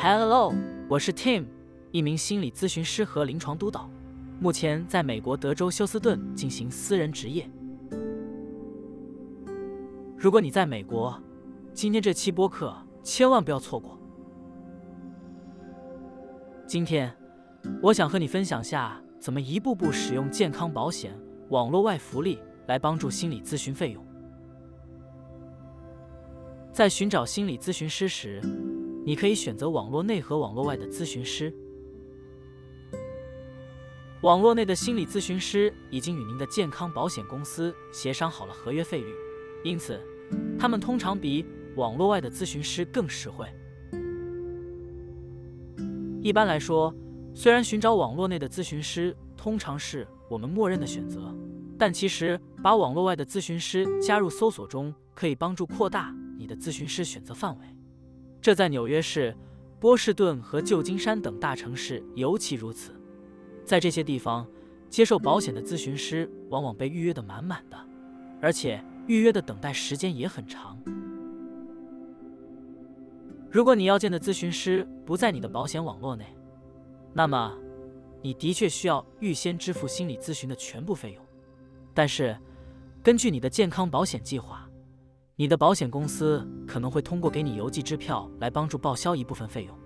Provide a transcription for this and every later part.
Hello，我是 Tim，一名心理咨询师和临床督导，目前在美国德州休斯顿进行私人执业。如果你在美国，今天这期播客千万不要错过。今天，我想和你分享下怎么一步步使用健康保险网络外福利来帮助心理咨询费用。在寻找心理咨询师时，你可以选择网络内和网络外的咨询师。网络内的心理咨询师已经与您的健康保险公司协商好了合约费率，因此，他们通常比网络外的咨询师更实惠。一般来说，虽然寻找网络内的咨询师通常是我们默认的选择，但其实把网络外的咨询师加入搜索中，可以帮助扩大你的咨询师选择范围。这在纽约市、波士顿和旧金山等大城市尤其如此。在这些地方，接受保险的咨询师往往被预约的满满的，而且预约的等待时间也很长。如果你要见的咨询师不在你的保险网络内，那么你的确需要预先支付心理咨询的全部费用。但是，根据你的健康保险计划，你的保险公司可能会通过给你邮寄支票来帮助报销一部分费用。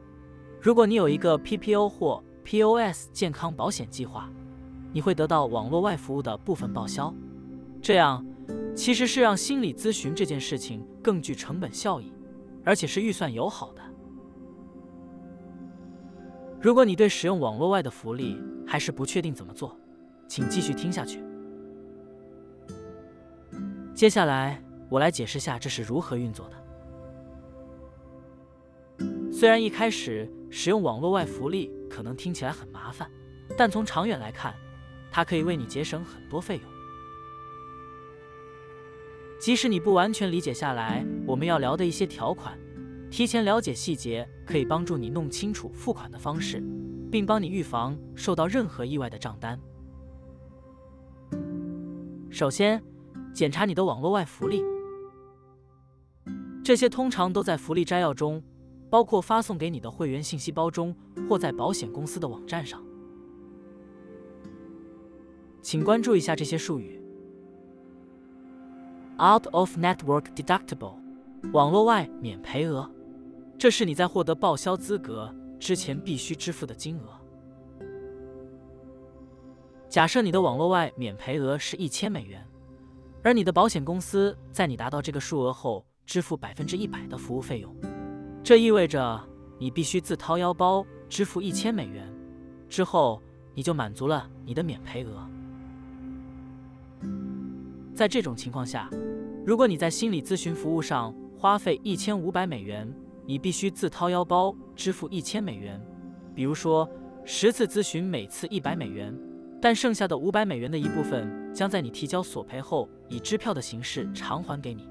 如果你有一个 PPO 或 POS 健康保险计划，你会得到网络外服务的部分报销。这样其实是让心理咨询这件事情更具成本效益，而且是预算友好的。如果你对使用网络外的福利还是不确定怎么做，请继续听下去。接下来。我来解释下这是如何运作的。虽然一开始使用网络外福利可能听起来很麻烦，但从长远来看，它可以为你节省很多费用。即使你不完全理解下来我们要聊的一些条款，提前了解细节可以帮助你弄清楚付款的方式，并帮你预防受到任何意外的账单。首先，检查你的网络外福利。这些通常都在福利摘要中，包括发送给你的会员信息包中，或在保险公司的网站上。请关注一下这些术语：out of network deductible，网络外免赔额，这是你在获得报销资格之前必须支付的金额。假设你的网络外免赔额是一千美元，而你的保险公司在你达到这个数额后。支付百分之一百的服务费用，这意味着你必须自掏腰包支付一千美元，之后你就满足了你的免赔额。在这种情况下，如果你在心理咨询服务上花费一千五百美元，你必须自掏腰包支付一千美元。比如说，十次咨询每次一百美元，但剩下的五百美元的一部分将在你提交索赔后以支票的形式偿还给你。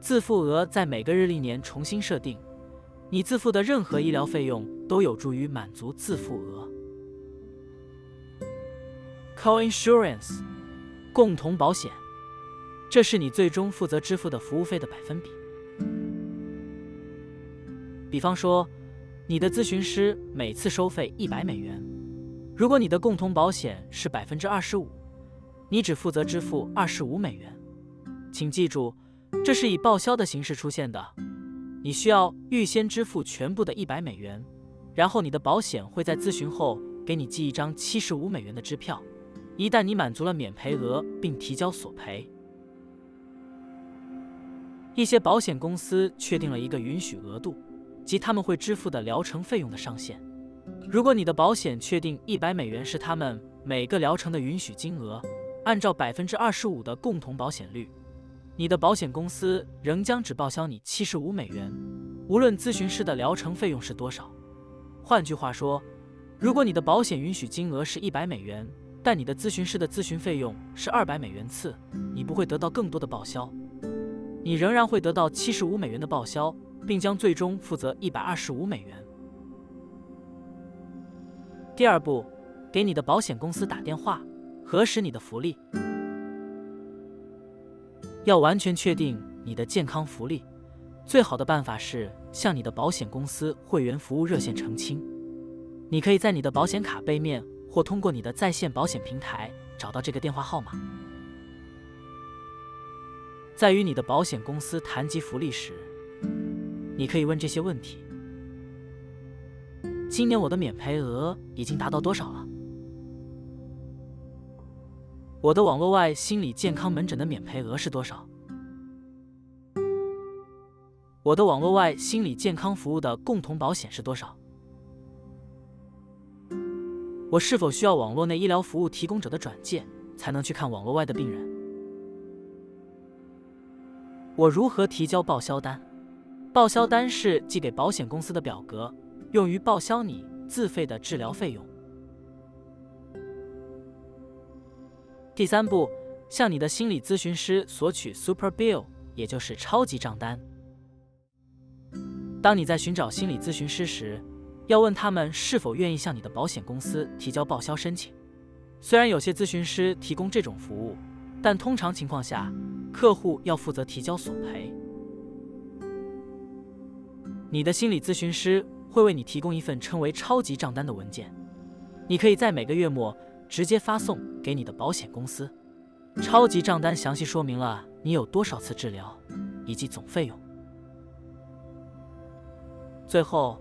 自付额在每个日历年重新设定，你自付的任何医疗费用都有助于满足自付额。Co-insurance，共同保险，这是你最终负责支付的服务费的百分比。比方说，你的咨询师每次收费一百美元，如果你的共同保险是百分之二十五，你只负责支付二十五美元。请记住。这是以报销的形式出现的，你需要预先支付全部的一百美元，然后你的保险会在咨询后给你寄一张七十五美元的支票。一旦你满足了免赔额并提交索赔，一些保险公司确定了一个允许额度，即他们会支付的疗程费用的上限。如果你的保险确定一百美元是他们每个疗程的允许金额，按照百分之二十五的共同保险率。你的保险公司仍将只报销你七十五美元，无论咨询师的疗程费用是多少。换句话说，如果你的保险允许金额是一百美元，但你的咨询师的咨询费用是二百美元次，你不会得到更多的报销，你仍然会得到七十五美元的报销，并将最终负责一百二十五美元。第二步，给你的保险公司打电话，核实你的福利。要完全确定你的健康福利，最好的办法是向你的保险公司会员服务热线澄清。你可以在你的保险卡背面，或通过你的在线保险平台找到这个电话号码。在与你的保险公司谈及福利时，你可以问这些问题：今年我的免赔额已经达到多少了？我的网络外心理健康门诊的免赔额是多少？我的网络外心理健康服务的共同保险是多少？我是否需要网络内医疗服务提供者的转介才能去看网络外的病人？我如何提交报销单？报销单是寄给保险公司的表格，用于报销你自费的治疗费用。第三步，向你的心理咨询师索取 Super Bill，也就是超级账单。当你在寻找心理咨询师时，要问他们是否愿意向你的保险公司提交报销申请。虽然有些咨询师提供这种服务，但通常情况下，客户要负责提交索赔。你的心理咨询师会为你提供一份称为“超级账单”的文件，你可以在每个月末直接发送给你的保险公司。超级账单详细说明了你有多少次治疗以及总费用。最后，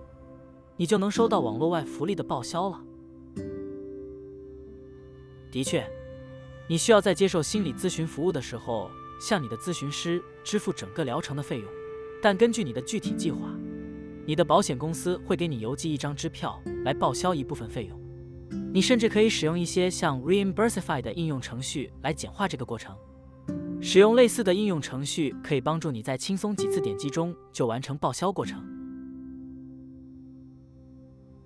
你就能收到网络外福利的报销了。的确，你需要在接受心理咨询服务的时候，向你的咨询师支付整个疗程的费用。但根据你的具体计划，你的保险公司会给你邮寄一张支票来报销一部分费用。你甚至可以使用一些像 Reimbursify 的应用程序来简化这个过程。使用类似的应用程序可以帮助你在轻松几次点击中就完成报销过程。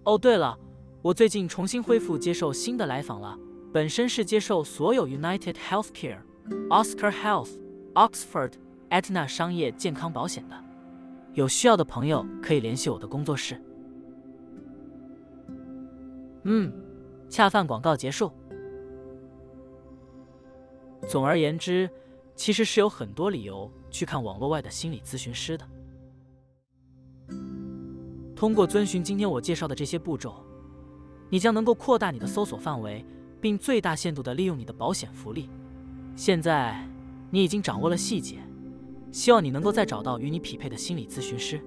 哦，对了，我最近重新恢复接受新的来访了。本身是接受所有 United Healthcare、Oscar Health、Oxford、Aetna 商业健康保险的。有需要的朋友可以联系我的工作室。嗯，恰饭广告结束。总而言之，其实是有很多理由去看网络外的心理咨询师的。通过遵循今天我介绍的这些步骤，你将能够扩大你的搜索范围，并最大限度地利用你的保险福利。现在你已经掌握了细节，希望你能够再找到与你匹配的心理咨询师。